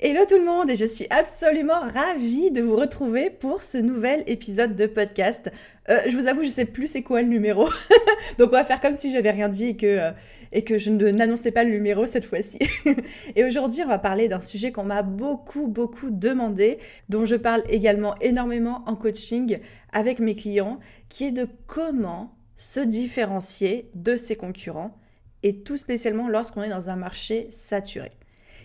Hello tout le monde et je suis absolument ravie de vous retrouver pour ce nouvel épisode de podcast. Euh, je vous avoue, je sais plus c'est quoi le numéro. Donc on va faire comme si j'avais rien dit et que, euh, et que je n'annonçais pas le numéro cette fois-ci. et aujourd'hui, on va parler d'un sujet qu'on m'a beaucoup, beaucoup demandé, dont je parle également énormément en coaching avec mes clients, qui est de comment se différencier de ses concurrents et tout spécialement lorsqu'on est dans un marché saturé.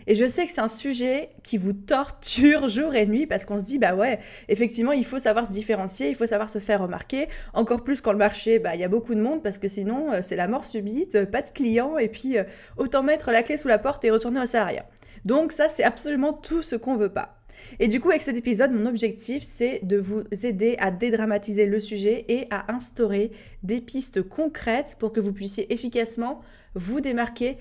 Et je sais que c'est un sujet qui vous torture jour et nuit parce qu'on se dit, bah ouais, effectivement, il faut savoir se différencier, il faut savoir se faire remarquer. Encore plus quand le marché, bah, il y a beaucoup de monde parce que sinon, euh, c'est la mort subite, pas de clients et puis euh, autant mettre la clé sous la porte et retourner au salariat. Donc ça, c'est absolument tout ce qu'on veut pas. Et du coup, avec cet épisode, mon objectif, c'est de vous aider à dédramatiser le sujet et à instaurer des pistes concrètes pour que vous puissiez efficacement vous démarquer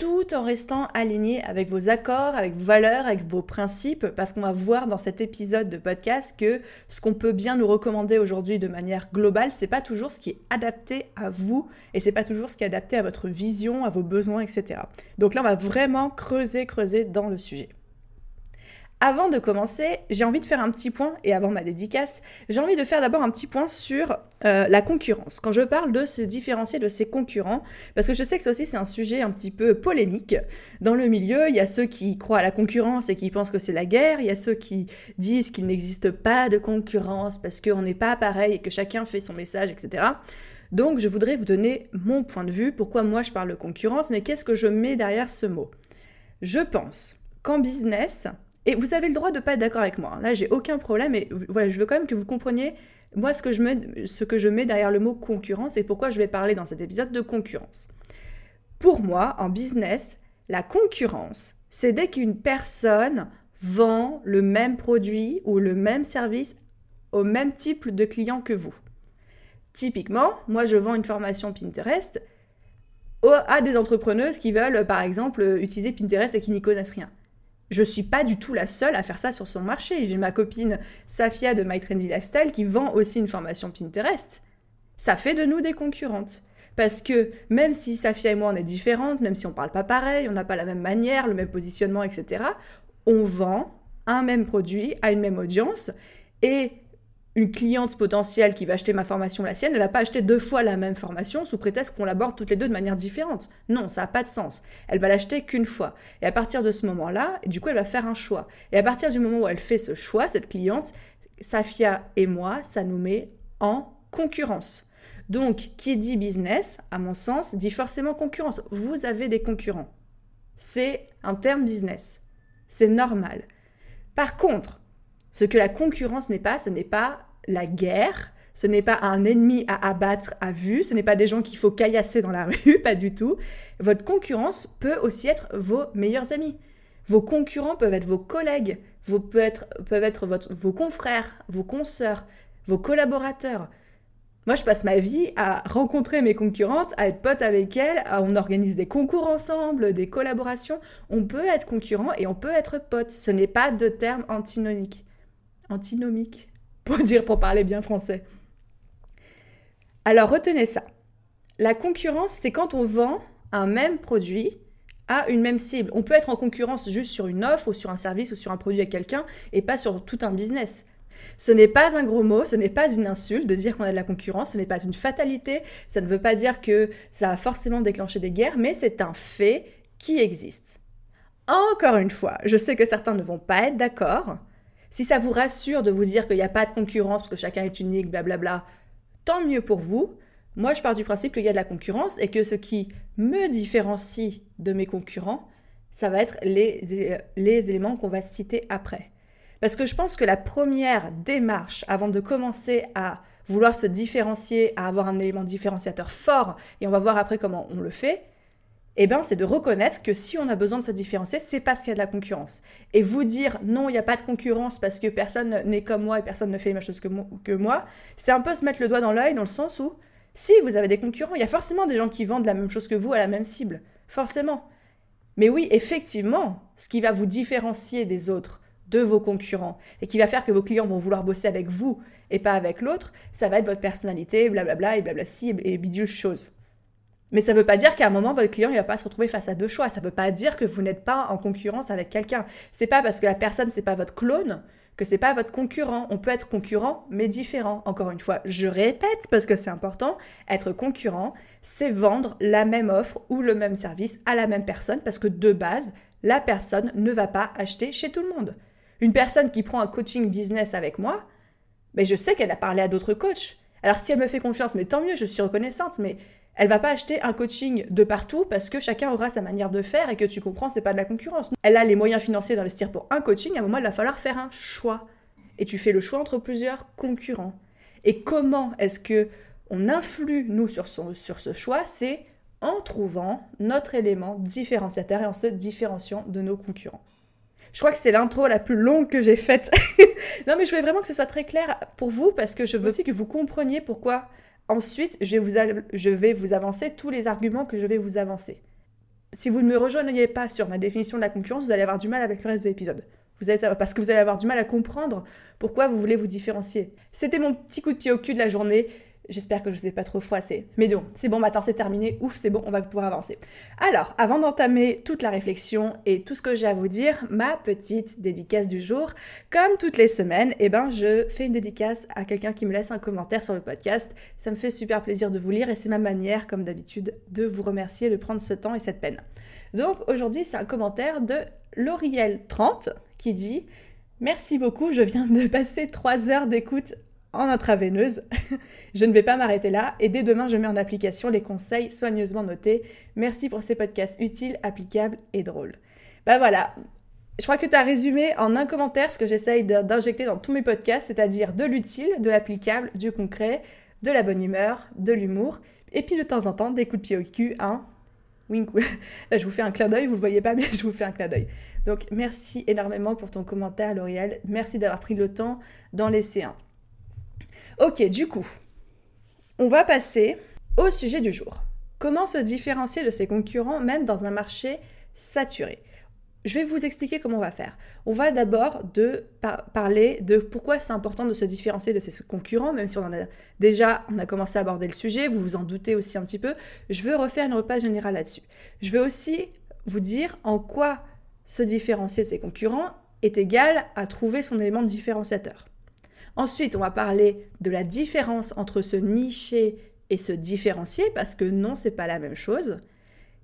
tout en restant aligné avec vos accords, avec vos valeurs, avec vos principes, parce qu'on va voir dans cet épisode de podcast que ce qu'on peut bien nous recommander aujourd'hui de manière globale, c'est pas toujours ce qui est adapté à vous et c'est pas toujours ce qui est adapté à votre vision, à vos besoins, etc. Donc là, on va vraiment creuser, creuser dans le sujet. Avant de commencer, j'ai envie de faire un petit point, et avant ma dédicace, j'ai envie de faire d'abord un petit point sur euh, la concurrence. Quand je parle de se différencier de ses concurrents, parce que je sais que ça aussi c'est un sujet un petit peu polémique. Dans le milieu, il y a ceux qui croient à la concurrence et qui pensent que c'est la guerre, il y a ceux qui disent qu'il n'existe pas de concurrence parce qu'on n'est pas pareil et que chacun fait son message, etc. Donc je voudrais vous donner mon point de vue, pourquoi moi je parle de concurrence, mais qu'est-ce que je mets derrière ce mot? Je pense qu'en business, et vous avez le droit de ne pas être d'accord avec moi. Là, j'ai aucun problème. Et voilà, je veux quand même que vous compreniez, moi, ce que je mets, ce que je mets derrière le mot concurrence et pourquoi je vais parler dans cet épisode de concurrence. Pour moi, en business, la concurrence, c'est dès qu'une personne vend le même produit ou le même service au même type de client que vous. Typiquement, moi, je vends une formation Pinterest à des entrepreneuses qui veulent, par exemple, utiliser Pinterest et qui n'y connaissent rien je suis pas du tout la seule à faire ça sur son marché. J'ai ma copine Safia de My Trendy Lifestyle qui vend aussi une formation Pinterest. Ça fait de nous des concurrentes. Parce que même si Safia et moi on est différentes, même si on parle pas pareil, on n'a pas la même manière, le même positionnement, etc., on vend un même produit à une même audience et une cliente potentielle qui va acheter ma formation, la sienne, elle va pas acheter deux fois la même formation sous prétexte qu'on l'aborde toutes les deux de manière différente. Non, ça n'a pas de sens. Elle va l'acheter qu'une fois. Et à partir de ce moment-là, du coup, elle va faire un choix. Et à partir du moment où elle fait ce choix, cette cliente, Safia et moi, ça nous met en concurrence. Donc, qui dit business, à mon sens, dit forcément concurrence. Vous avez des concurrents. C'est un terme business. C'est normal. Par contre, ce que la concurrence n'est pas, ce n'est pas la guerre, ce n'est pas un ennemi à abattre à vue, ce n'est pas des gens qu'il faut caillasser dans la rue, pas du tout. Votre concurrence peut aussi être vos meilleurs amis. Vos concurrents peuvent être vos collègues, vos, être, vos confrères, vos consoeurs, vos collaborateurs. Moi, je passe ma vie à rencontrer mes concurrentes, à être pote avec elles, on organise des concours ensemble, des collaborations. On peut être concurrent et on peut être pote. Ce n'est pas de terme antinomique antinomique, pour dire, pour parler bien français. Alors retenez ça. La concurrence, c'est quand on vend un même produit à une même cible. On peut être en concurrence juste sur une offre ou sur un service ou sur un produit à quelqu'un et pas sur tout un business. Ce n'est pas un gros mot, ce n'est pas une insulte de dire qu'on a de la concurrence, ce n'est pas une fatalité, ça ne veut pas dire que ça va forcément déclencher des guerres, mais c'est un fait qui existe. Encore une fois, je sais que certains ne vont pas être d'accord, si ça vous rassure de vous dire qu'il n'y a pas de concurrence parce que chacun est unique, blablabla, tant mieux pour vous. Moi, je pars du principe qu'il y a de la concurrence et que ce qui me différencie de mes concurrents, ça va être les, les éléments qu'on va citer après. Parce que je pense que la première démarche avant de commencer à vouloir se différencier, à avoir un élément différenciateur fort, et on va voir après comment on le fait, eh ben, c'est de reconnaître que si on a besoin de se différencier, c'est parce qu'il y a de la concurrence. Et vous dire non, il n'y a pas de concurrence parce que personne n'est comme moi et personne ne fait les mêmes choses que moi, c'est un peu se mettre le doigt dans l'œil dans le sens où si vous avez des concurrents, il y a forcément des gens qui vendent la même chose que vous à la même cible. Forcément. Mais oui, effectivement, ce qui va vous différencier des autres, de vos concurrents, et qui va faire que vos clients vont vouloir bosser avec vous et pas avec l'autre, ça va être votre personnalité, blablabla, et blabla si, et bidule chose. Mais ça ne veut pas dire qu'à un moment, votre client ne va pas se retrouver face à deux choix. Ça ne veut pas dire que vous n'êtes pas en concurrence avec quelqu'un. C'est pas parce que la personne, c'est pas votre clone que c'est pas votre concurrent. On peut être concurrent, mais différent. Encore une fois, je répète parce que c'est important. Être concurrent, c'est vendre la même offre ou le même service à la même personne parce que de base, la personne ne va pas acheter chez tout le monde. Une personne qui prend un coaching business avec moi, mais je sais qu'elle a parlé à d'autres coachs. Alors si elle me fait confiance, mais tant mieux, je suis reconnaissante, mais elle va pas acheter un coaching de partout parce que chacun aura sa manière de faire et que tu comprends, c'est pas de la concurrence. Elle a les moyens financiers d'investir pour un coaching, à un moment, il va falloir faire un choix. Et tu fais le choix entre plusieurs concurrents. Et comment est-ce que on influe, nous, sur, sur ce choix? C'est en trouvant notre élément différenciateur et en se différenciant de nos concurrents. Je crois que c'est l'intro la plus longue que j'ai faite. non, mais je voulais vraiment que ce soit très clair pour vous parce que je veux aussi que vous compreniez pourquoi Ensuite, je vais, vous, avancer tous les arguments que je vais vous avancer. Si vous ne me rejoignez pas sur ma définition de la concurrence, vous allez avoir du mal avec le reste de l'épisode. Vous allez parce que vous allez avoir du mal à comprendre pourquoi vous voulez vous différencier. C'était mon petit coup de pied au cul de la journée. J'espère que je ne vous ai pas trop froissé. Mais donc, c'est bon, maintenant c'est terminé. Ouf, c'est bon, on va pouvoir avancer. Alors, avant d'entamer toute la réflexion et tout ce que j'ai à vous dire, ma petite dédicace du jour. Comme toutes les semaines, eh ben, je fais une dédicace à quelqu'un qui me laisse un commentaire sur le podcast. Ça me fait super plaisir de vous lire et c'est ma manière, comme d'habitude, de vous remercier de prendre ce temps et cette peine. Donc, aujourd'hui, c'est un commentaire de Lauriel30 qui dit Merci beaucoup, je viens de passer 3 heures d'écoute en intraveineuse. je ne vais pas m'arrêter là et dès demain, je mets en application les conseils soigneusement notés. Merci pour ces podcasts utiles, applicables et drôles. Bah voilà, je crois que tu as résumé en un commentaire ce que j'essaye d'injecter dans tous mes podcasts, c'est-à-dire de l'utile, de l'applicable, du concret, de la bonne humeur, de l'humour, et puis de temps en temps des coups de pied au cul, hein. Wink. Là, je vous fais un clin d'œil, vous le voyez pas, mais je vous fais un clin d'œil. Donc, merci énormément pour ton commentaire, L'Oréal. Merci d'avoir pris le temps d'en laisser un. Ok, du coup, on va passer au sujet du jour. Comment se différencier de ses concurrents même dans un marché saturé? Je vais vous expliquer comment on va faire. On va d'abord de parler de pourquoi c'est important de se différencier de ses concurrents, même si on en déjà, on a commencé à aborder le sujet, vous vous en doutez aussi un petit peu. Je veux refaire une repas générale là-dessus. Je vais aussi vous dire en quoi se différencier de ses concurrents est égal à trouver son élément différenciateur. Ensuite, on va parler de la différence entre se nicher et se différencier, parce que non, c'est pas la même chose.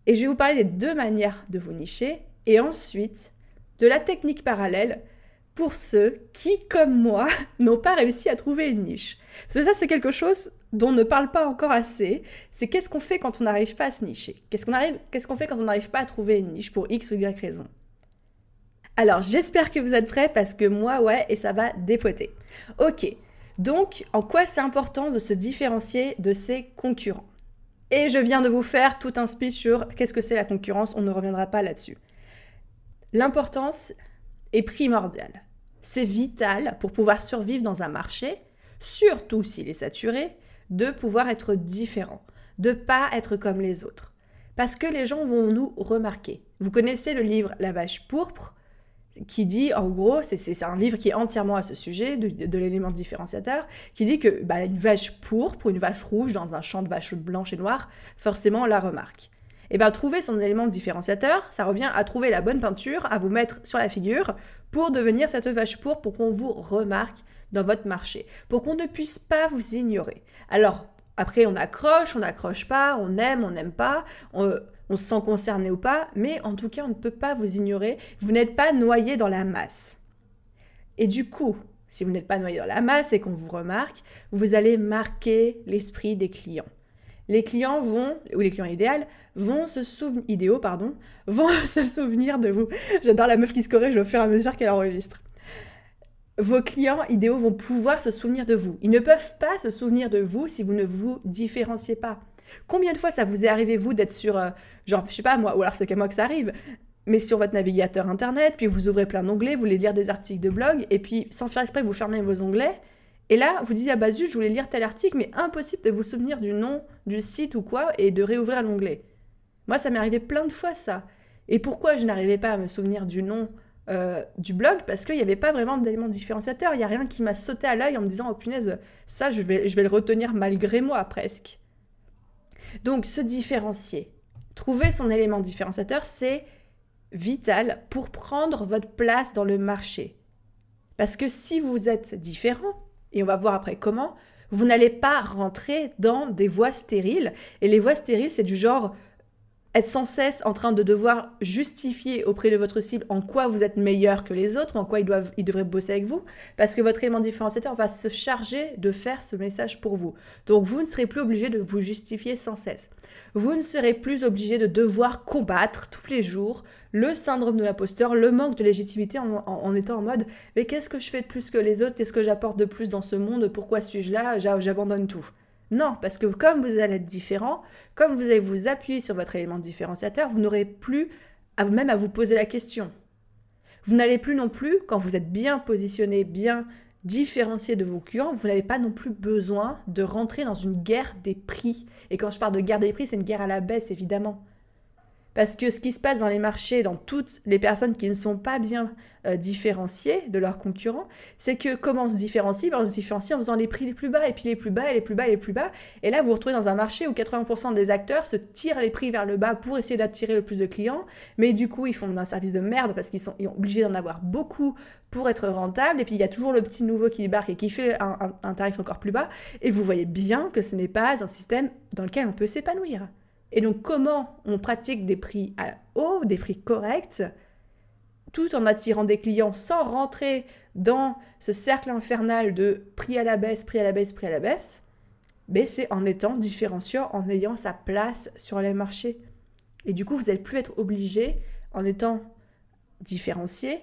Et je vais vous parler des deux manières de vous nicher, et ensuite de la technique parallèle pour ceux qui, comme moi, n'ont pas réussi à trouver une niche. Parce que ça, c'est quelque chose dont on ne parle pas encore assez. C'est qu'est-ce qu'on fait quand on n'arrive pas à se nicher? Qu'est-ce qu'on fait quand on n'arrive pas à trouver une niche pour X ou Y raison? Alors, j'espère que vous êtes prêts parce que moi, ouais, et ça va dépoter. Ok, donc en quoi c'est important de se différencier de ses concurrents? Et je viens de vous faire tout un speech sur qu'est-ce que c'est la concurrence, on ne reviendra pas là-dessus. L'importance est primordiale. C'est vital pour pouvoir survivre dans un marché, surtout s'il est saturé, de pouvoir être différent, de pas être comme les autres. Parce que les gens vont nous remarquer. Vous connaissez le livre La vache pourpre? Qui dit, en gros, c'est un livre qui est entièrement à ce sujet, de, l'élément différenciateur, qui dit que bah, une vache pourpre ou une vache rouge dans un champ de vaches blanches et noires, forcément, on la remarque. Et eh bien, trouver son élément différenciateur, ça revient à trouver la bonne peinture, à vous mettre sur la figure pour devenir cette vache pourpre, pour qu'on vous remarque dans votre marché, pour qu'on ne puisse pas vous ignorer. Alors, après, on accroche, on n'accroche pas, on aime, on n'aime pas, on, on se sent concerné ou pas, mais en tout cas, on ne peut pas vous ignorer. Vous n'êtes pas noyé dans la masse. Et du coup, si vous n'êtes pas noyé dans la masse et qu'on vous remarque, vous allez marquer l'esprit des clients. Les clients vont, ou les clients idéaux, vont se souvenir, idéaux, pardon, vont se souvenir de vous. J'adore la meuf qui se corrige au fur et à mesure qu'elle enregistre. Vos clients idéaux vont pouvoir se souvenir de vous. Ils ne peuvent pas se souvenir de vous si vous ne vous différenciez pas. Combien de fois ça vous est arrivé, vous, d'être sur, euh, genre, je sais pas moi, ou alors c'est qu'à moi que ça arrive, mais sur votre navigateur internet, puis vous ouvrez plein d'onglets, vous voulez lire des articles de blog, et puis sans faire exprès, vous fermez vos onglets, et là, vous dites, ah bah zut, je voulais lire tel article, mais impossible de vous souvenir du nom du site ou quoi, et de réouvrir l'onglet. Moi, ça m'est arrivé plein de fois, ça. Et pourquoi je n'arrivais pas à me souvenir du nom euh, du blog? Parce qu'il n'y avait pas vraiment d'élément différenciateur. Il n'y a rien qui m'a sauté à l'œil en me disant, oh punaise, ça, je vais, je vais le retenir malgré moi, presque. Donc, se différencier. Trouver son élément différenciateur, c'est vital pour prendre votre place dans le marché. Parce que si vous êtes différent, et on va voir après comment, vous n'allez pas rentrer dans des voies stériles. Et les voies stériles, c'est du genre être sans cesse en train de devoir justifier auprès de votre cible en quoi vous êtes meilleur que les autres, en quoi ils, doivent, ils devraient bosser avec vous, parce que votre élément différenciateur va se charger de faire ce message pour vous. Donc vous ne serez plus obligé de vous justifier sans cesse. Vous ne serez plus obligé de devoir combattre tous les jours le syndrome de l'imposteur, le manque de légitimité en, étant en mode mais qu'est-ce que je fais de plus que les autres, qu'est-ce que j'apporte de plus dans ce monde, pourquoi suis-je là, j'abandonne tout. Non, parce que comme vous allez être différent, comme vous allez vous appuyer sur votre élément différenciateur, vous n'aurez plus à, même à vous poser la question. Vous n'allez plus non plus, quand vous êtes bien positionné, bien différencié de vos clients, vous n'avez pas non plus besoin de rentrer dans une guerre des prix. Et quand je parle de guerre des prix, c'est une guerre à la baisse, évidemment. Parce que ce qui se passe dans les marchés, dans toutes les personnes qui ne sont pas bien euh, différenciées de leurs concurrents, c'est que comment on se différencie? Ben, On se différencie en faisant les prix les plus bas, et puis les plus bas, et les plus bas, et les plus bas. Et là, vous vous retrouvez dans un marché où 80% des acteurs se tirent les prix vers le bas pour essayer d'attirer le plus de clients. Mais du coup, ils font un service de merde parce qu'ils sont obligés d'en avoir beaucoup pour être rentables. Et puis, il y a toujours le petit nouveau qui débarque et qui fait un tarif encore plus bas. Et vous voyez bien que ce n'est pas un système dans lequel on peut s'épanouir. Et donc comment on pratique des prix hauts, des prix corrects, tout en attirant des clients sans rentrer dans ce cercle infernal de prix à la baisse, prix à la baisse, prix à la baisse, mais c'est en étant différenciant, en ayant sa place sur les marchés. Et du coup, vous n'allez plus être obligé, en étant différencié,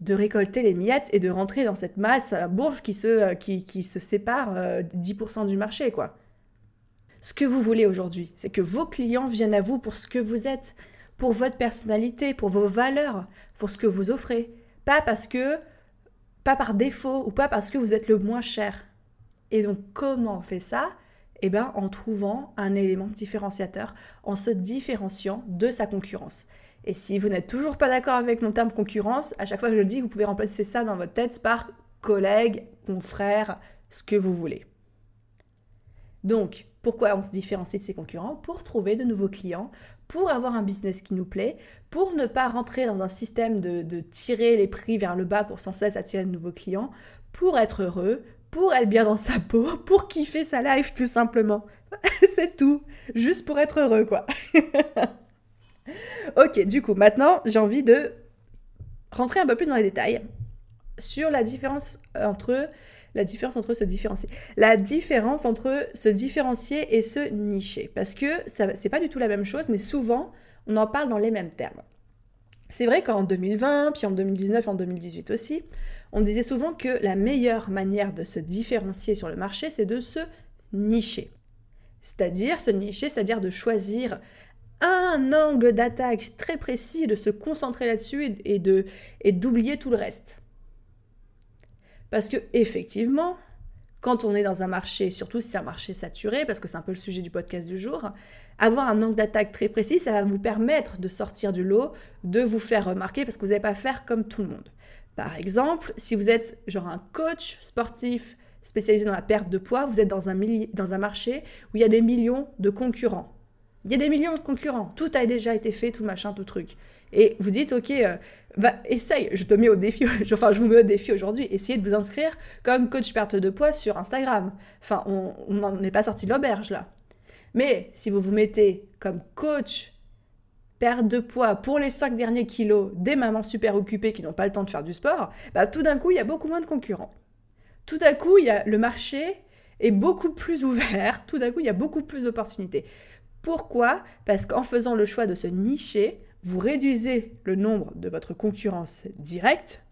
de récolter les miettes et de rentrer dans cette masse bourge qui se, qui, qui se sépare 10% euh, du marché, quoi ce que vous voulez aujourd'hui. C'est que vos clients viennent à vous pour ce que vous êtes, pour votre personnalité, pour vos valeurs, pour ce que vous offrez. Pas parce que, pas par défaut ou pas parce que vous êtes le moins cher. Et donc, comment on fait ça? Eh bien, en trouvant un élément différenciateur, en se différenciant de sa concurrence. Et si vous n'êtes toujours pas d'accord avec mon terme concurrence, à chaque fois que je le dis, vous pouvez remplacer ça dans votre tête par collègue, confrère, ce que vous voulez. Donc, pourquoi on se différencie de ses concurrents Pour trouver de nouveaux clients, pour avoir un business qui nous plaît, pour ne pas rentrer dans un système de, tirer les prix vers le bas pour sans cesse attirer de nouveaux clients, pour être heureux, pour être bien dans sa peau, pour kiffer sa life tout simplement. C'est tout. Juste pour être heureux, quoi. ok, du coup, maintenant, j'ai envie de rentrer un peu plus dans les détails sur la différence entre la différence entre se différencier. La différence entre se différencier et se nicher. Parce que c'est pas du tout la même chose, mais souvent, on en parle dans les mêmes termes. C'est vrai qu'en 2020, puis en 2019, en 2018 aussi, on disait souvent que la meilleure manière de se différencier sur le marché, c'est de se nicher. C'est-à-dire se nicher, c'est-à-dire de choisir un angle d'attaque très précis, de se concentrer là-dessus et d'oublier tout le reste. Parce que effectivement, quand on est dans un marché, surtout si c'est un marché saturé, parce que c'est un peu le sujet du podcast du jour, avoir un angle d'attaque très précis, ça va vous permettre de sortir du lot, de vous faire remarquer, parce que vous n'allez pas faire comme tout le monde. Par exemple, si vous êtes genre un coach sportif spécialisé dans la perte de poids, vous êtes dans un, dans un marché où il y a des millions de concurrents. Il y a des millions de concurrents, tout a déjà été fait, tout machin, tout truc et vous dites, ok, euh, essaye, je te mets au défi, enfin je vous mets au défi aujourd'hui, essayez de vous inscrire comme coach perte de poids sur Instagram. Enfin, on n'en est pas sorti de l'auberge là. Mais si vous vous mettez comme coach perte de poids pour les 5 derniers kilos des mamans super occupées qui n'ont pas le temps de faire du sport, bah, tout d'un coup, il y a beaucoup moins de concurrents. Tout d'un coup, y a, le marché est beaucoup plus ouvert, tout d'un coup, il y a beaucoup plus d'opportunités. Pourquoi? Parce qu'en faisant le choix de se nicher, vous réduisez le nombre de votre concurrence directe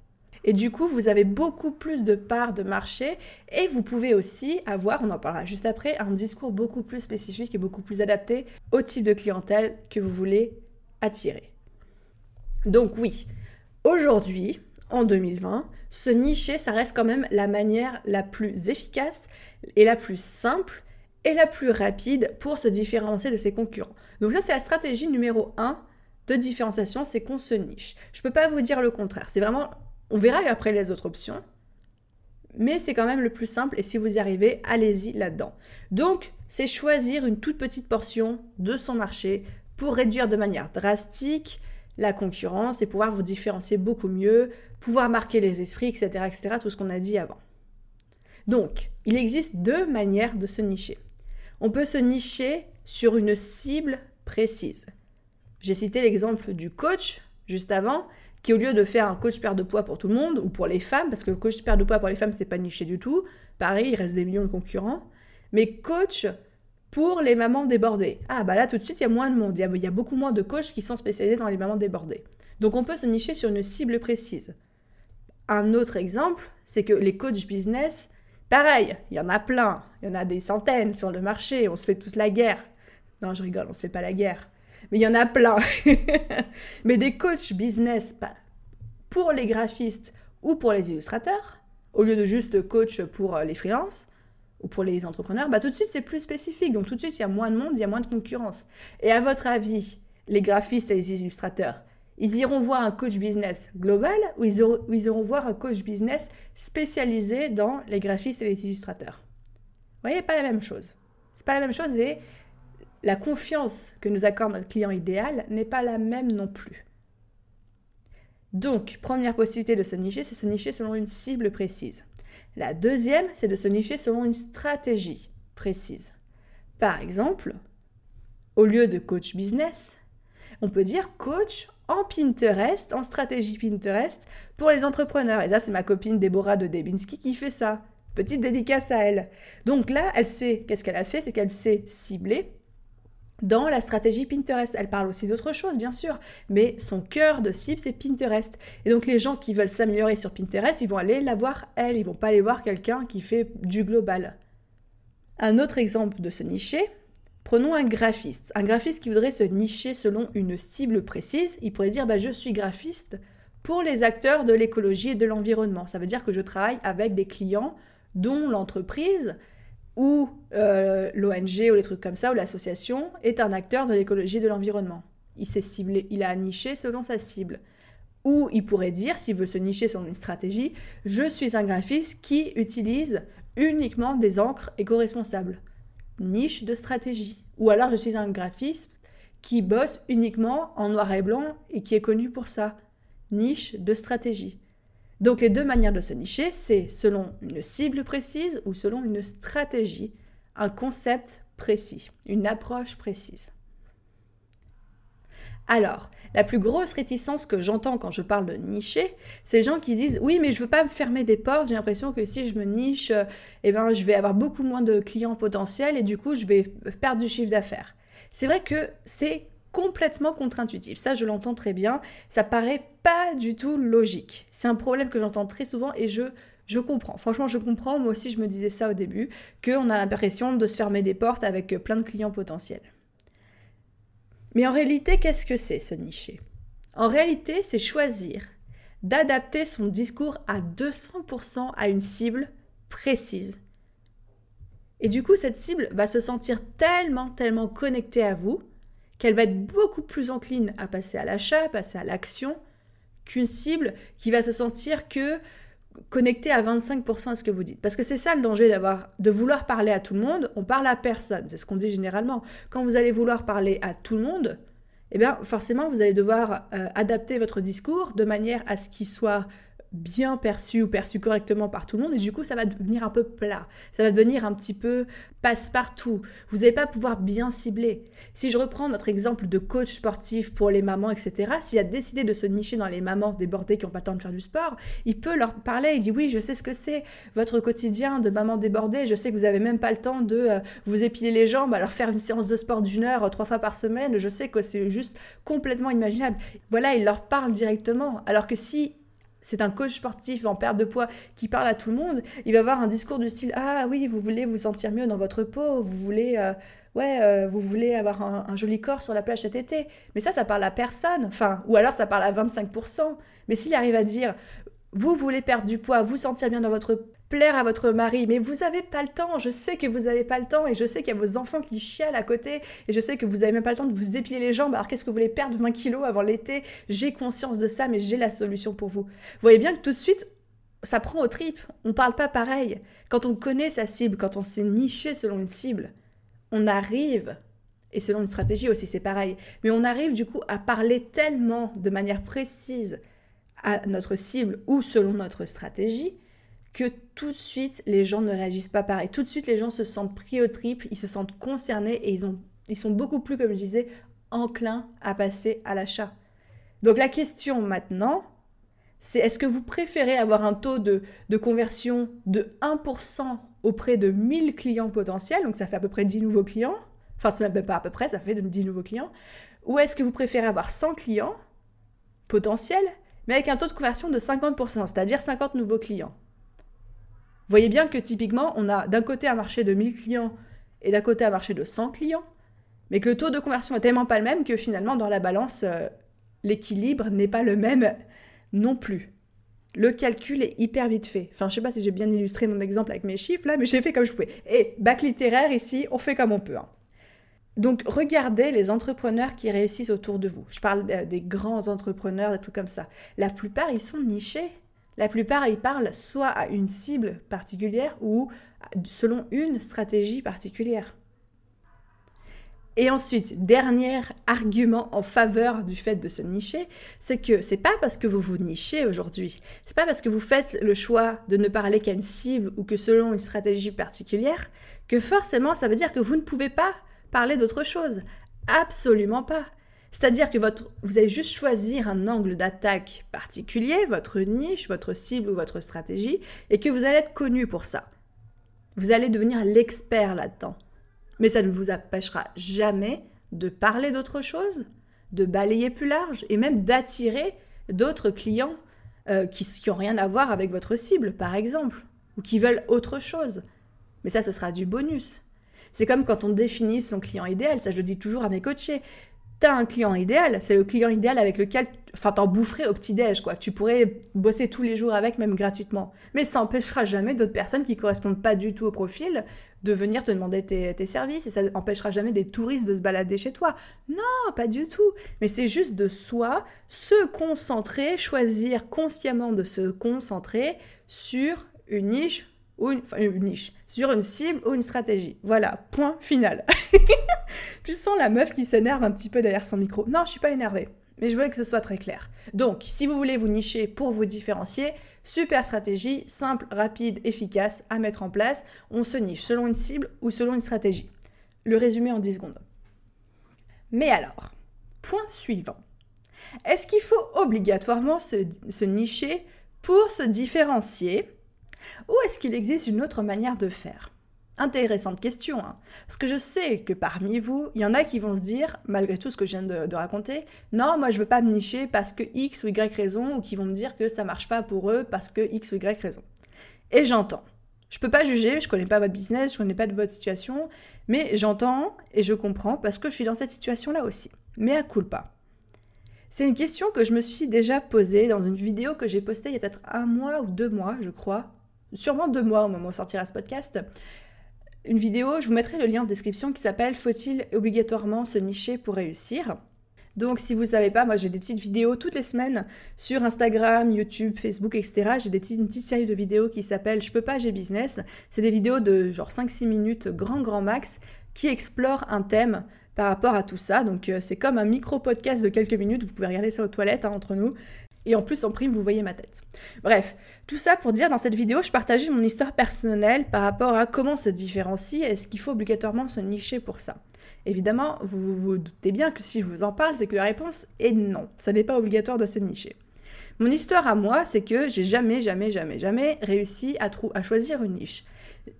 Et du coup, vous avez beaucoup plus de parts de marché et vous pouvez aussi avoir, on en parlera juste après, un discours beaucoup plus spécifique et beaucoup plus adapté au type de clientèle que vous voulez attirer. Donc oui, aujourd'hui, en 2020, se nicher, ça reste quand même la manière la plus efficace et la plus simple et la plus rapide pour se différencier de ses concurrents. Donc ça, c'est la stratégie numéro 1 de différenciation, c'est qu'on se niche. Je ne peux pas vous dire le contraire. C'est vraiment, on verra après les autres options, mais c'est quand même le plus simple et si vous y arrivez, allez-y là-dedans. Donc, c'est choisir une toute petite portion de son marché pour réduire de manière drastique la concurrence et pouvoir vous différencier beaucoup mieux, pouvoir marquer les esprits, etc., etc., tout ce qu'on a dit avant. Donc, il existe deux manières de se nicher. On peut se nicher sur une cible précise. J'ai cité l'exemple du coach juste avant, qui au lieu de faire un coach perte de poids pour tout le monde, ou pour les femmes, parce que le coach perte de poids pour les femmes, c'est pas niché du tout, pareil, il reste des millions de concurrents, mais coach pour les mamans débordées. Ah bah là tout de suite il y a moins de monde, il y a, beaucoup moins de coachs qui sont spécialisés dans les mamans débordées. Donc on peut se nicher sur une cible précise. Un autre exemple, c'est que les coachs business, pareil, il y en a plein, il y en a des centaines sur le marché, on se fait tous la guerre. Non, je rigole, on se fait pas la guerre. Mais il y en a plein. Mais des coachs business pour les graphistes ou pour les illustrateurs, au lieu de juste coach pour les freelances, ou pour les entrepreneurs, bah tout de suite c'est plus spécifique. Donc tout de suite il y a moins de monde, il y a moins de concurrence. Et à votre avis, les graphistes et les illustrateurs, ils iront voir un coach business global ou ils, iront, voir un coach business spécialisé dans les graphistes et les illustrateurs? Vous voyez, pas la même chose. C'est pas la même chose et la confiance que nous accorde notre client idéal n'est pas la même non plus. Donc, première possibilité de se nicher, c'est se nicher selon une cible précise. La deuxième, c'est de se nicher selon une stratégie précise. Par exemple, au lieu de coach business, on peut dire coach en Pinterest, en stratégie Pinterest pour les entrepreneurs. Et ça, c'est ma copine Déborah de Debinski qui fait ça. Petite dédicace à elle. Donc là, elle sait, qu'est-ce qu'elle a fait C'est qu'elle s'est ciblée dans la stratégie Pinterest. Elle parle aussi d'autres choses, bien sûr, mais son cœur de cible, c'est Pinterest. Et donc les gens qui veulent s'améliorer sur Pinterest, ils vont aller la voir elle, ils vont pas aller voir quelqu'un qui fait du global. Un autre exemple de se nicher, prenons un graphiste. Un graphiste qui voudrait se nicher selon une cible précise, il pourrait dire bah, je suis graphiste pour les acteurs de l'écologie et de l'environnement. Ça veut dire que je travaille avec des clients dont l'entreprise ou euh, l'ONG ou les trucs comme ça, ou l'association, est un acteur de l'écologie et de l'environnement. Il s'est ciblé, il a niché selon sa cible. Ou il pourrait dire, s'il veut se nicher selon une stratégie, je suis un graphiste qui utilise uniquement des encres éco-responsables. Niche de stratégie. Ou alors je suis un graphiste qui bosse uniquement en noir et blanc et qui est connu pour ça. Niche de stratégie. Donc les deux manières de se nicher, c'est selon une cible précise ou selon une stratégie, un concept précis, une approche précise. Alors, la plus grosse réticence que j'entends quand je parle de nicher, c'est les gens qui disent oui, mais je veux pas me fermer des portes, j'ai l'impression que si je me niche, eh ben, je vais avoir beaucoup moins de clients potentiels et du coup, je vais perdre du chiffre d'affaires. C'est vrai que c'est complètement contre-intuitif. Ça, je l'entends très bien. Ça paraît pas du tout logique. C'est un problème que j'entends très souvent et je, je comprends. Franchement, je comprends. Moi aussi, je me disais ça au début, qu'on a l'impression de se fermer des portes avec plein de clients potentiels. Mais en réalité, qu'est-ce que c'est ce nicher En réalité, c'est choisir d'adapter son discours à 200% à une cible précise. Et du coup, cette cible va se sentir tellement, tellement connectée à vous qu'elle va être beaucoup plus encline à passer à l'achat, passer à l'action, qu'une cible qui va se sentir que connectée à 25% à ce que vous dites. Parce que c'est ça le danger d'avoir, de vouloir parler à tout le monde, on parle à personne, c'est ce qu'on dit généralement. Quand vous allez vouloir parler à tout le monde, eh bien forcément vous allez devoir euh, adapter votre discours de manière à ce qu'il soit bien perçu ou perçu correctement par tout le monde et du coup ça va devenir un peu plat, ça va devenir un petit peu passe-partout. Vous n'allez pas pouvoir bien cibler. Si je reprends notre exemple de coach sportif pour les mamans, etc., s'il a décidé de se nicher dans les mamans débordées qui n'ont pas le temps de faire du sport, il peut leur parler, il dit oui je sais ce que c'est, votre quotidien de maman débordée, je sais que vous n'avez même pas le temps de euh, vous épiler les jambes, alors faire une séance de sport d'une heure trois fois par semaine, je sais que c'est juste complètement imaginable. Voilà, il leur parle directement. Alors que si c'est un coach sportif en perte de poids qui parle à tout le monde, il va avoir un discours du style Ah oui, vous voulez vous sentir mieux dans votre peau, vous voulez, euh, ouais, euh, vous voulez avoir un, joli corps sur la plage cet été. Mais ça, ça parle à personne. Enfin, ou alors ça parle à 25%. Mais s'il arrive à dire Vous voulez perdre du poids, vous sentir bien dans votre plaire à votre mari, mais vous n'avez pas le temps, je sais que vous n'avez pas le temps, et je sais qu'il y a vos enfants qui chialent à côté, et je sais que vous n'avez même pas le temps de vous épiler les jambes, alors qu'est-ce que vous voulez perdre 20 kilos avant l'été? J'ai conscience de ça, mais j'ai la solution pour vous. Vous voyez bien que tout de suite, ça prend aux tripes, on parle pas pareil. Quand on connaît sa cible, quand on s'est niché selon une cible, on arrive, et selon une stratégie aussi c'est pareil, mais on arrive du coup à parler tellement de manière précise à notre cible ou selon notre stratégie que tout de suite, les gens ne réagissent pas pareil. Tout de suite, les gens se sentent pris au trip, ils se sentent concernés et ils, ont, ils sont beaucoup plus, comme je disais, enclins à passer à l'achat. Donc la question maintenant, c'est est-ce que vous préférez avoir un taux de, de conversion de 1% auprès de 1000 clients potentiels, donc ça fait à peu près 10 nouveaux clients, enfin c'est même pas à peu près, ça fait 10 nouveaux clients, ou est-ce que vous préférez avoir 100 clients potentiels, mais avec un taux de conversion de 50%, c'est-à-dire 50 nouveaux clients? Vous voyez bien que typiquement, on a d'un côté un marché de 1000 clients et d'un côté un marché de 100 clients, mais que le taux de conversion est tellement pas le même que finalement, dans la balance, euh, l'équilibre n'est pas le même non plus. Le calcul est hyper vite fait. Enfin, je sais pas si j'ai bien illustré mon exemple avec mes chiffres là, mais j'ai fait comme je pouvais. Et bac littéraire ici, on fait comme on peut. Hein. Donc, regardez les entrepreneurs qui réussissent autour de vous. Je parle des grands entrepreneurs, des trucs comme ça. La plupart, ils sont nichés. La plupart, ils parlent soit à une cible particulière ou selon une stratégie particulière. Et ensuite, dernier argument en faveur du fait de se nicher, c'est que c'est pas parce que vous vous nichez aujourd'hui, c'est pas parce que vous faites le choix de ne parler qu'à une cible ou que selon une stratégie particulière, que forcément ça veut dire que vous ne pouvez pas parler d'autre chose. Absolument pas. C'est-à-dire que vous allez juste choisir un angle d'attaque particulier, votre niche, votre cible ou votre stratégie, et que vous allez être connu pour ça. Vous allez devenir l'expert là-dedans. Mais ça ne vous empêchera jamais de parler d'autre chose, de balayer plus large et même d'attirer d'autres clients euh, qui n'ont rien à voir avec votre cible, par exemple, ou qui veulent autre chose. Mais ça, ce sera du bonus. C'est comme quand on définit son client idéal, ça je le dis toujours à mes coachés t'as un client idéal, c'est le client idéal avec lequel, enfin, t'en boufferais au petit-déj, quoi. Tu pourrais bosser tous les jours avec, même gratuitement. Mais ça empêchera jamais d'autres personnes qui correspondent pas du tout au profil de venir te demander tes, services et ça empêchera jamais des touristes de se balader chez toi. Non, pas du tout. Mais c'est juste de soi se concentrer, choisir consciemment de se concentrer sur une niche ou une, niche, sur une cible ou une stratégie. Voilà, point final. tu sens la meuf qui s'énerve un petit peu derrière son micro. Non, je suis pas énervée, mais je voulais que ce soit très clair. Donc, si vous voulez vous nicher pour vous différencier, super stratégie, simple, rapide, efficace à mettre en place. On se niche selon une cible ou selon une stratégie. Le résumé en 10 secondes. Mais alors, point suivant. Est-ce qu'il faut obligatoirement se nicher pour se différencier? Ou est-ce qu'il existe une autre manière de faire? Intéressante question, hein. parce que je sais que parmi vous, il y en a qui vont se dire, malgré tout ce que je viens de, raconter, non, moi je veux pas me nicher parce que X ou Y raison, ou qui vont me dire que ça marche pas pour eux parce que X ou Y raison. Et j'entends. Je peux pas juger, je connais pas votre business, je connais pas de votre situation, mais j'entends et je comprends parce que je suis dans cette situation-là aussi. Mais à pas. C'est une question que je me suis déjà posée dans une vidéo que j'ai postée il y a peut-être un mois ou deux mois, je crois, sûrement deux mois au moment où sortira ce podcast, une vidéo, je vous mettrai le lien en description qui s'appelle Faut-il obligatoirement se nicher pour réussir? Donc si vous ne savez pas, moi j'ai des petites vidéos toutes les semaines sur Instagram, YouTube, Facebook, etc. J'ai des petites, une petite série de vidéos qui s'appelle Je peux pas, j'ai business. C'est des vidéos de genre 5-6 minutes, grand grand max, qui explorent un thème par rapport à tout ça. Donc euh, c'est comme un micro podcast de quelques minutes, vous pouvez regarder ça aux toilettes hein, entre nous. Et en plus, en prime, vous voyez ma tête. Bref, tout ça pour dire, dans cette vidéo, je partageais mon histoire personnelle par rapport à comment se différencier. Est-ce qu'il faut obligatoirement se nicher pour ça Évidemment, vous vous doutez bien que si je vous en parle, c'est que la réponse est non. Ça n'est pas obligatoire de se nicher. Mon histoire à moi, c'est que j'ai jamais, jamais, jamais, jamais réussi à, à choisir une niche.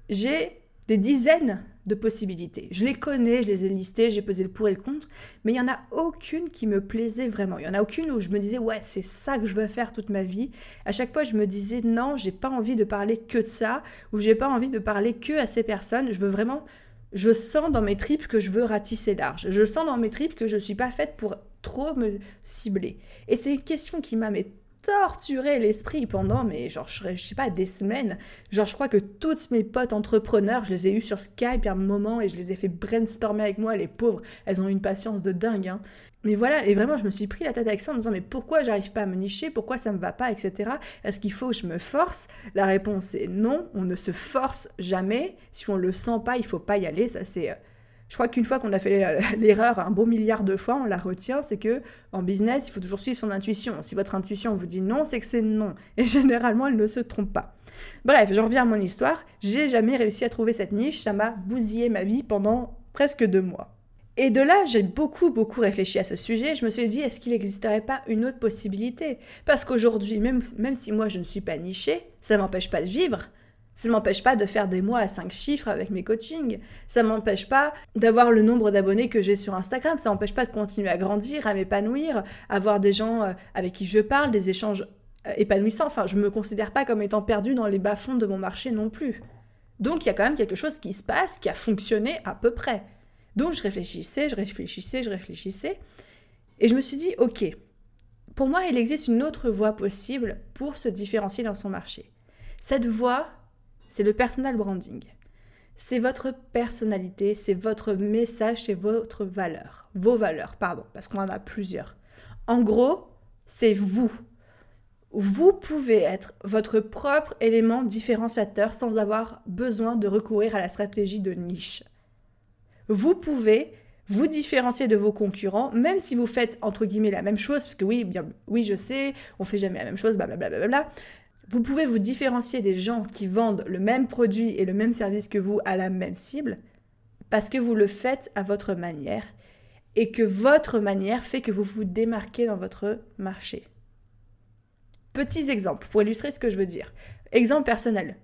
J'ai des dizaines de possibilités. Je les connais, je les ai listées, j'ai pesé le pour et le contre, mais il n'y en a aucune qui me plaisait vraiment. Il n'y en a aucune où je me disais, ouais, c'est ça que je veux faire toute ma vie. À chaque fois, je me disais, non, j'ai pas envie de parler que de ça, ou j'ai pas envie de parler que à ces personnes. Je veux vraiment, je sens dans mes tripes que je veux ratisser large. Je sens dans mes tripes que je suis pas faite pour trop me cibler. Et c'est une question qui m'a torturé l'esprit pendant, mais genre, je, sais pas, des semaines. Genre, je crois que toutes mes potes entrepreneurs, je les ai eues sur Skype à un moment et je les ai fait brainstormer avec moi, les pauvres. Elles ont une patience de dingue, hein. Mais voilà, et vraiment, je me suis pris la tête avec ça en me disant, mais pourquoi j'arrive pas à me nicher? Pourquoi ça me va pas, etc. Est-ce qu'il faut que je me force? La réponse est non, on ne se force jamais. Si on le sent pas, il faut pas y aller. Ça, c'est euh, je crois qu'une fois qu'on a fait euh, l'erreur un beau milliard de fois, on la retient, c'est que en business, il faut toujours suivre son intuition. Si votre intuition vous dit non, c'est que c'est non. Et généralement, elle ne se trompe pas. Bref, je reviens à mon histoire. J'ai jamais réussi à trouver cette niche. Ça m'a bousillé ma vie pendant presque deux mois. Et de là, j'ai beaucoup, beaucoup réfléchi à ce sujet. Je me suis dit, est-ce qu'il n'existerait pas une autre possibilité? Parce qu'aujourd'hui, même, même si moi je ne suis pas nichée, ça ne m'empêche pas de vivre. Ça ne m'empêche pas de faire des mois à 5 chiffres avec mes coachings. Ça ne m'empêche pas d'avoir le nombre d'abonnés que j'ai sur Instagram. Ça ne m'empêche pas de continuer à grandir, à m'épanouir, avoir des gens euh, avec qui je parle, des échanges euh, épanouissants. Enfin, je ne me considère pas comme étant perdu dans les bas-fonds de mon marché non plus. Donc, il y a quand même quelque chose qui se passe, qui a fonctionné à peu près. Donc, je réfléchissais, je réfléchissais, je réfléchissais. Et je me suis dit, OK, pour moi, il existe une autre voie possible pour se différencier dans son marché. Cette voie, c'est le personal branding. C'est votre personnalité, c'est votre message, c'est votre valeur. Vos valeurs, pardon, parce qu'on en a plusieurs. En gros, c'est vous. Vous pouvez être votre propre élément différenciateur sans avoir besoin de recourir à la stratégie de niche. Vous pouvez vous différencier de vos concurrents, même si vous faites entre guillemets la même chose, parce que oui, bien, oui, je sais, on fait jamais la même chose, blablabla. Vous pouvez vous différencier des gens qui vendent le même produit et le même service que vous à la même cible parce que vous le faites à votre manière et que votre manière fait que vous vous démarquez dans votre marché. Petits exemples pour illustrer ce que je veux dire. Exemple personnel.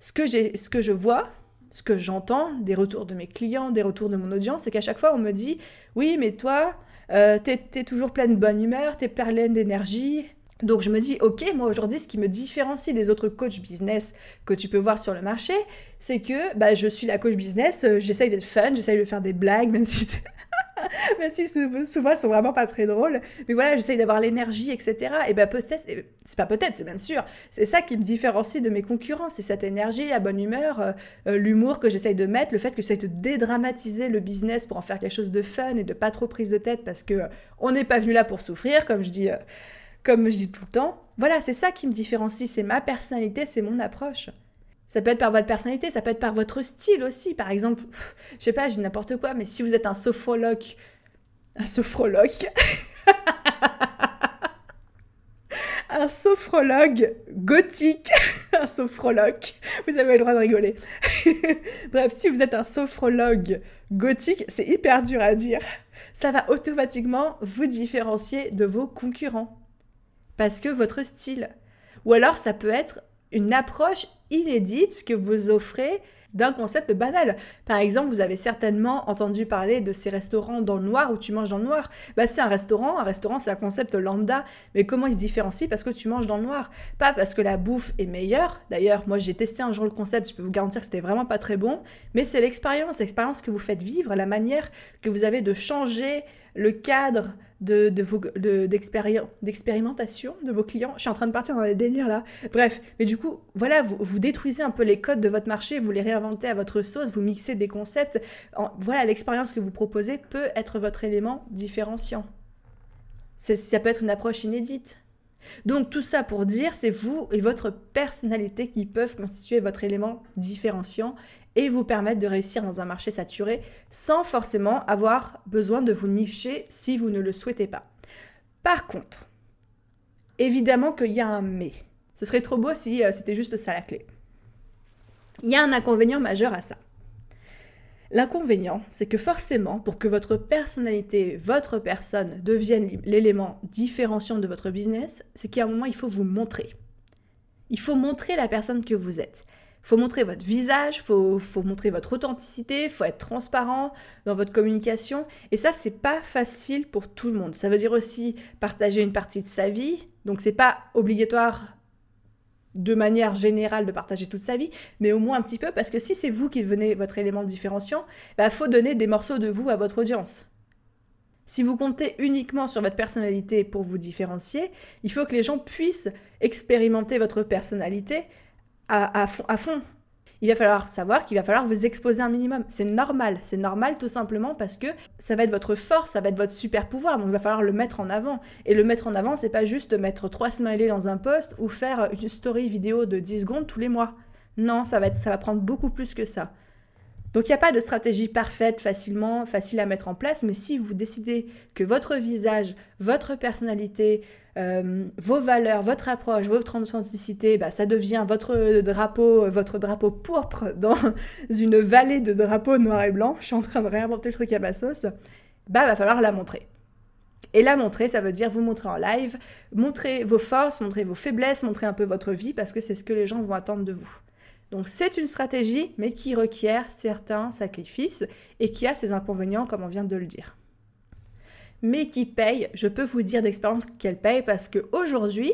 Ce que, ce que je vois, ce que j'entends des retours de mes clients, des retours de mon audience, c'est qu'à chaque fois on me dit Oui, mais toi, euh, t'es es toujours pleine de bonne humeur, t'es pleine d'énergie, donc je me dis, ok, moi aujourd'hui, ce qui me différencie des autres coachs business que tu peux voir sur le marché, c'est que bah, je suis la coach business, euh, j'essaye d'être fun, j'essaye de faire des blagues, même si, même si souvent elles sont vraiment pas très drôles. Mais voilà, j'essaye d'avoir l'énergie, etc. Et ben peut-être, c'est pas peut-être, c'est même sûr, c'est ça qui me différencie de mes concurrents, c'est cette énergie, la bonne humeur, euh, euh, l'humour que j'essaye de mettre, le fait que j'essaye de dédramatiser le business pour en faire quelque chose de fun et de pas trop prise de tête parce que on n'est pas venu là pour souffrir, comme je dis comme je dis tout le temps. Voilà, c'est ça qui me différencie, c'est ma personnalité, c'est mon approche. Ça peut être par votre personnalité, ça peut être par votre style aussi. Par exemple, je sais pas, dis n'importe quoi, mais si vous êtes un sophrologue, un sophrologue, un sophrologue gothique, un sophrologue, vous avez le droit de rigoler. Bref, si vous êtes un sophrologue gothique, c'est hyper dur à dire. Ça va automatiquement vous différencier de vos concurrents parce que votre style. Ou alors ça peut être une approche inédite que vous offrez d'un concept banal. Par exemple, vous avez certainement entendu parler de ces restaurants dans le noir où tu manges dans le noir. Bah, c'est un restaurant, un restaurant c'est un concept lambda, mais comment il se différencie parce que tu manges dans le noir? Pas parce que la bouffe est meilleure. D'ailleurs, moi j'ai testé un jour le concept, je peux vous garantir que c'était vraiment pas très bon, mais c'est l'expérience, l'expérience que vous faites vivre, la manière que vous avez de changer le cadre de, de d'expérimentation de, vos clients. Je suis en train de partir dans les délires là. Bref, mais du coup, voilà, vous, vous, détruisez un peu les codes de votre marché, vous les réinventez à votre sauce, vous mixez des concepts. voilà, l'expérience que vous proposez peut être votre élément différenciant. Ça peut être une approche inédite. Donc tout ça pour dire, c'est vous et votre personnalité qui peuvent constituer votre élément différenciant et vous permettre de réussir dans un marché saturé sans forcément avoir besoin de vous nicher si vous ne le souhaitez pas. Par contre, évidemment qu'il y a un mais. Ce serait trop beau si euh, c'était juste ça la clé. Il y a un inconvénient majeur à ça. L'inconvénient, c'est que forcément, pour que votre personnalité, votre personne devienne l'élément différenciant de votre business, c'est qu'à un moment, il faut vous montrer. Il faut montrer la personne que vous êtes. Faut montrer votre visage, faut, faut montrer votre authenticité, faut être transparent dans votre communication. Et ça, c'est pas facile pour tout le monde. Ça veut dire aussi partager une partie de sa vie. Donc, c'est pas obligatoire de manière générale de partager toute sa vie, mais au moins un petit peu, parce que si c'est vous qui devenez votre élément différenciant, il bah, faut donner des morceaux de vous à votre audience. Si vous comptez uniquement sur votre personnalité pour vous différencier, il faut que les gens puissent expérimenter votre personnalité à, fond, Il va falloir savoir qu'il va falloir vous exposer un minimum. C'est normal, c'est normal tout simplement parce que ça va être votre force, ça va être votre super pouvoir, donc il va falloir le mettre en avant. Et le mettre en avant, c'est pas juste mettre trois smileys dans un post ou faire une story vidéo de 10 secondes tous les mois. Non, ça va, ça va prendre beaucoup plus que ça. Donc il n'y a pas de stratégie parfaite, facilement, facile à mettre en place, mais si vous décidez que votre visage, votre personnalité, euh, vos valeurs, votre approche, votre authenticité, bah, ça devient votre drapeau, votre drapeau pourpre dans une vallée de drapeaux noirs et blancs, je suis en train de réinventer le truc à ma sauce, bah va falloir la montrer. Et la montrer, ça veut dire vous montrer en live, montrer vos forces, montrer vos faiblesses, montrer un peu votre vie, parce que c'est ce que les gens vont attendre de vous. Donc c'est une stratégie, mais qui requiert certains sacrifices et qui a ses inconvénients, comme on vient de le dire. Mais qui paye, je peux vous dire d'expérience qu'elle paye parce qu'aujourd'hui,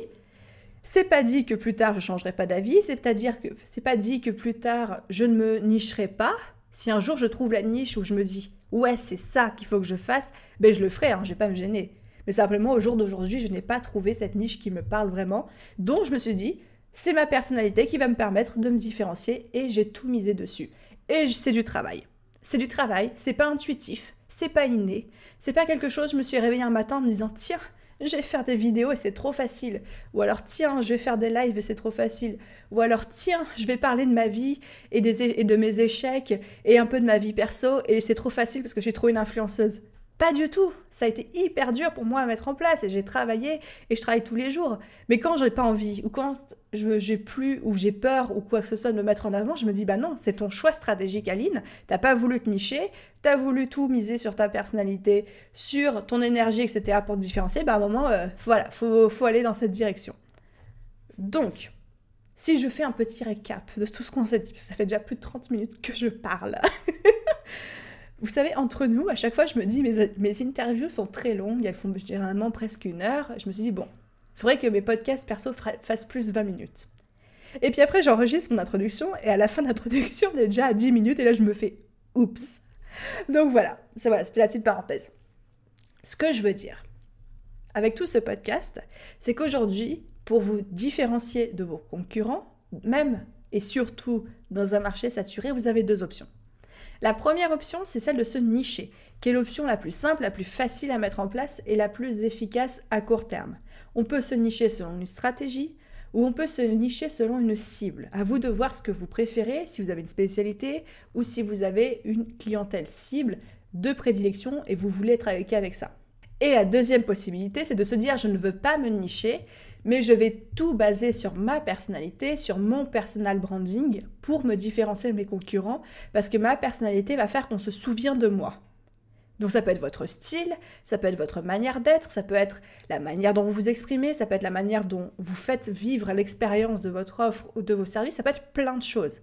c'est pas dit que plus tard je changerai pas d'avis, c'est-à-dire que c'est pas dit que plus tard je ne me nicherai pas. Si un jour je trouve la niche où je me dis ouais c'est ça qu'il faut que je fasse, ben je le ferai, hein, je vais pas me gêner. Mais simplement au jour d'aujourd'hui je n'ai pas trouvé cette niche qui me parle vraiment, donc je me suis dit c'est ma personnalité qui va me permettre de me différencier et j'ai tout misé dessus. Et c'est du travail. C'est du travail, c'est pas intuitif, c'est pas inné, c'est pas quelque chose, je me suis réveillée un matin en me disant tiens, je vais faire des vidéos et c'est trop facile. Ou alors tiens, je vais faire des lives et c'est trop facile. Ou alors tiens, je vais parler de ma vie et, des, et de mes échecs et un peu de ma vie perso et c'est trop facile parce que j'ai trop une influenceuse. Pas du tout. Ça a été hyper dur pour moi à mettre en place et j'ai travaillé et je travaille tous les jours. Mais quand j'ai pas envie ou quand j'ai plus ou j'ai peur ou quoi que ce soit de me mettre en avant, je me dis bah non, c'est ton choix stratégique Aline. T'as pas voulu te nicher, t'as voulu tout miser sur ta personnalité, sur ton énergie, etc. pour te différencier. Bah à un moment, euh, voilà, faut, faut aller dans cette direction. Donc, si je fais un petit récap de tout ce qu'on s'est dit, parce que ça fait déjà plus de 30 minutes que je parle. Vous savez, entre nous, à chaque fois, je me dis, mes, interviews sont très longues, elles font généralement presque une heure. Je me suis dit, bon, il faudrait que mes podcasts perso fassent plus 20 minutes. Et puis après, j'enregistre mon introduction, et à la fin de l'introduction, on est déjà à 10 minutes, et là, je me fais, oups. Donc voilà, voilà c'était la petite parenthèse. Ce que je veux dire avec tout ce podcast, c'est qu'aujourd'hui, pour vous différencier de vos concurrents, même et surtout dans un marché saturé, vous avez deux options. La première option, c'est celle de se nicher, qui est l'option la plus simple, la plus facile à mettre en place et la plus efficace à court terme. On peut se nicher selon une stratégie ou on peut se nicher selon une cible. À vous de voir ce que vous préférez, si vous avez une spécialité ou si vous avez une clientèle cible de prédilection et vous voulez travailler avec ça. Et la deuxième possibilité, c'est de se dire je ne veux pas me nicher, mais je vais tout baser sur ma personnalité, sur mon personal branding pour me différencier de mes concurrents, parce que ma personnalité va faire qu'on se souvient de moi. Donc ça peut être votre style, ça peut être votre manière d'être, ça peut être la manière dont vous vous exprimez, ça peut être la manière dont vous faites vivre l'expérience de votre offre ou de vos services, ça peut être plein de choses.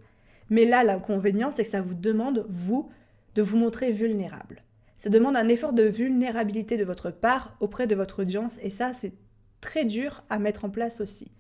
Mais là, l'inconvénient, c'est que ça vous demande, vous, de vous montrer vulnérable. Ça demande un effort de vulnérabilité de votre part auprès de votre audience et ça, c'est très dur à mettre en place aussi.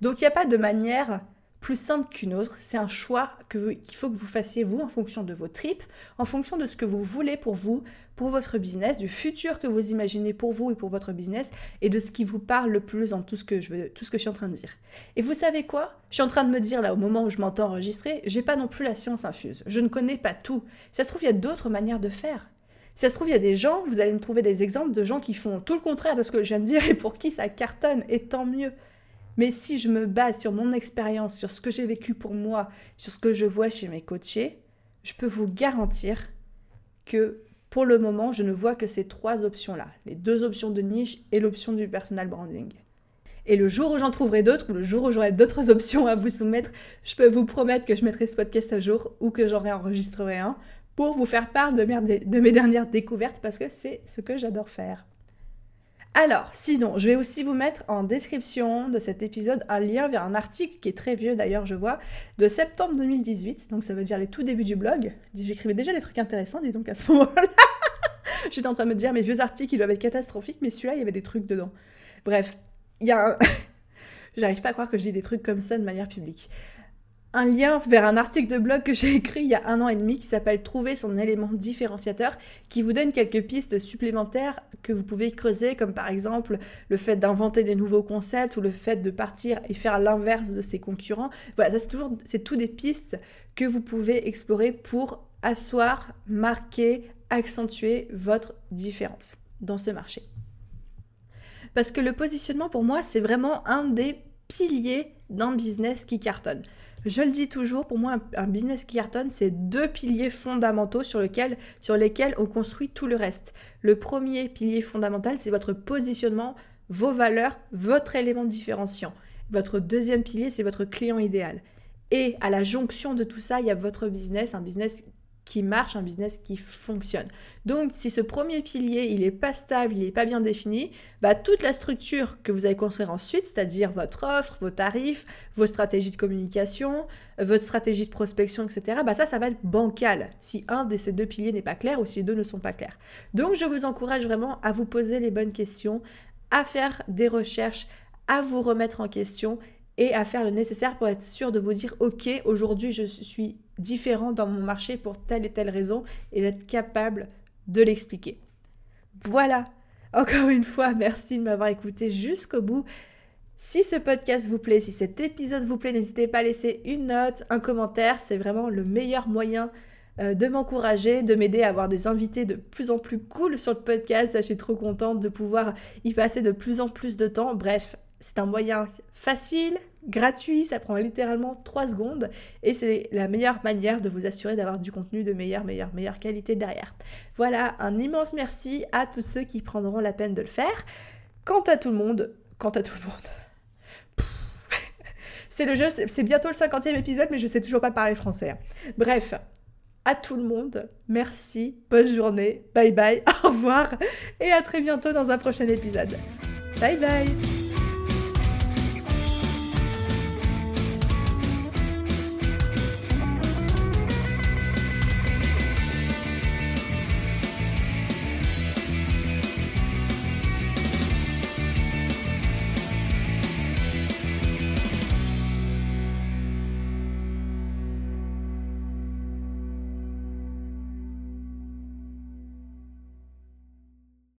Donc il n'y a pas de manière plus simple qu'une autre, c'est un choix qu'il faut que vous fassiez vous en fonction de vos tripes, en fonction de ce que vous voulez pour vous, pour votre business, du futur que vous imaginez pour vous et pour votre business, et de ce qui vous parle le plus dans tout ce que je, veux, tout ce que je suis en train de dire. Et vous savez quoi? Je suis en train de me dire là au moment où je m'entends enregistrer, j'ai pas non plus la science infuse. Je ne connais pas tout. Ça se trouve, il y a d'autres manières de faire. Si ça se trouve, il y a des gens, vous allez me trouver des exemples de gens qui font tout le contraire de ce que je viens de dire et pour qui ça cartonne, et tant mieux. Mais si je me base sur mon expérience, sur ce que j'ai vécu pour moi, sur ce que je vois chez mes coachés, je peux vous garantir que pour le moment, je ne vois que ces trois options-là. Les deux options de niche et l'option du personal branding. Et le jour où j'en trouverai d'autres, ou le jour où j'aurai d'autres options à vous soumettre, je peux vous promettre que je mettrai ce podcast à jour ou que j'en réenregistrerai un pour vous faire part de mes, dernières découvertes parce que c'est ce que j'adore faire. Alors, sinon, je vais aussi vous mettre en description de cet épisode un lien vers un article qui est très vieux d'ailleurs, je vois, de septembre 2018. Donc ça veut dire les tout débuts du blog. J'écrivais déjà des trucs intéressants, dis donc à ce moment-là. J'étais en train de me dire, mes vieux articles, ils doivent être catastrophiques, mais celui-là, il y avait des trucs dedans. Bref, il y a un... J'arrive pas à croire que je dis des trucs comme ça de manière publique un lien vers un article de blog que j'ai écrit il y a un an et demi qui s'appelle Trouver son élément différenciateur, qui vous donne quelques pistes supplémentaires que vous pouvez creuser, comme par exemple le fait d'inventer des nouveaux concepts ou le fait de partir et faire l'inverse de ses concurrents. Voilà, ça c'est toujours, c'est tout des pistes que vous pouvez explorer pour asseoir, marquer, accentuer votre différence dans ce marché. Parce que le positionnement pour moi, c'est vraiment un des piliers d'un business qui cartonne. Je le dis toujours, pour moi, un, business qui cartonne, c'est deux piliers fondamentaux sur, sur lesquels on construit tout le reste. Le premier pilier fondamental, c'est votre positionnement, vos valeurs, votre élément différenciant. Votre deuxième pilier, c'est votre client idéal. Et à la jonction de tout ça, il y a votre business, un business qui marche, un business qui fonctionne. Donc si ce premier pilier, il n'est pas stable, il n'est pas bien défini, bah, toute la structure que vous allez construire ensuite, c'est-à-dire votre offre, vos tarifs, vos stratégies de communication, votre stratégie de prospection, etc., bah, ça, ça va être bancal si un de ces deux piliers n'est pas clair ou si deux ne sont pas clairs. Donc je vous encourage vraiment à vous poser les bonnes questions, à faire des recherches, à vous remettre en question et à faire le nécessaire pour être sûr de vous dire ok aujourd'hui je suis différent dans mon marché pour telle et telle raison et d'être capable de l'expliquer. Voilà. Encore une fois, merci de m'avoir écouté jusqu'au bout. Si ce podcast vous plaît, si cet épisode vous plaît, n'hésitez pas à laisser une note, un commentaire. C'est vraiment le meilleur moyen euh, de m'encourager, de m'aider à avoir des invités de plus en plus cool sur le podcast. Je suis trop contente de pouvoir y passer de plus en plus de temps. Bref, c'est un moyen facile, gratuit, ça prend littéralement 3 secondes et c'est la meilleure manière de vous assurer d'avoir du contenu de meilleure, meilleure, meilleure qualité derrière. Voilà, un immense merci à tous ceux qui prendront la peine de le faire. Quant à tout le monde, quant à tout le monde. c'est le jeu, c'est bientôt le 50e épisode, mais je sais toujours pas parler français. Hein. Bref, à tout le monde, merci, bonne journée, bye bye, au revoir et à très bientôt dans un prochain épisode. Bye bye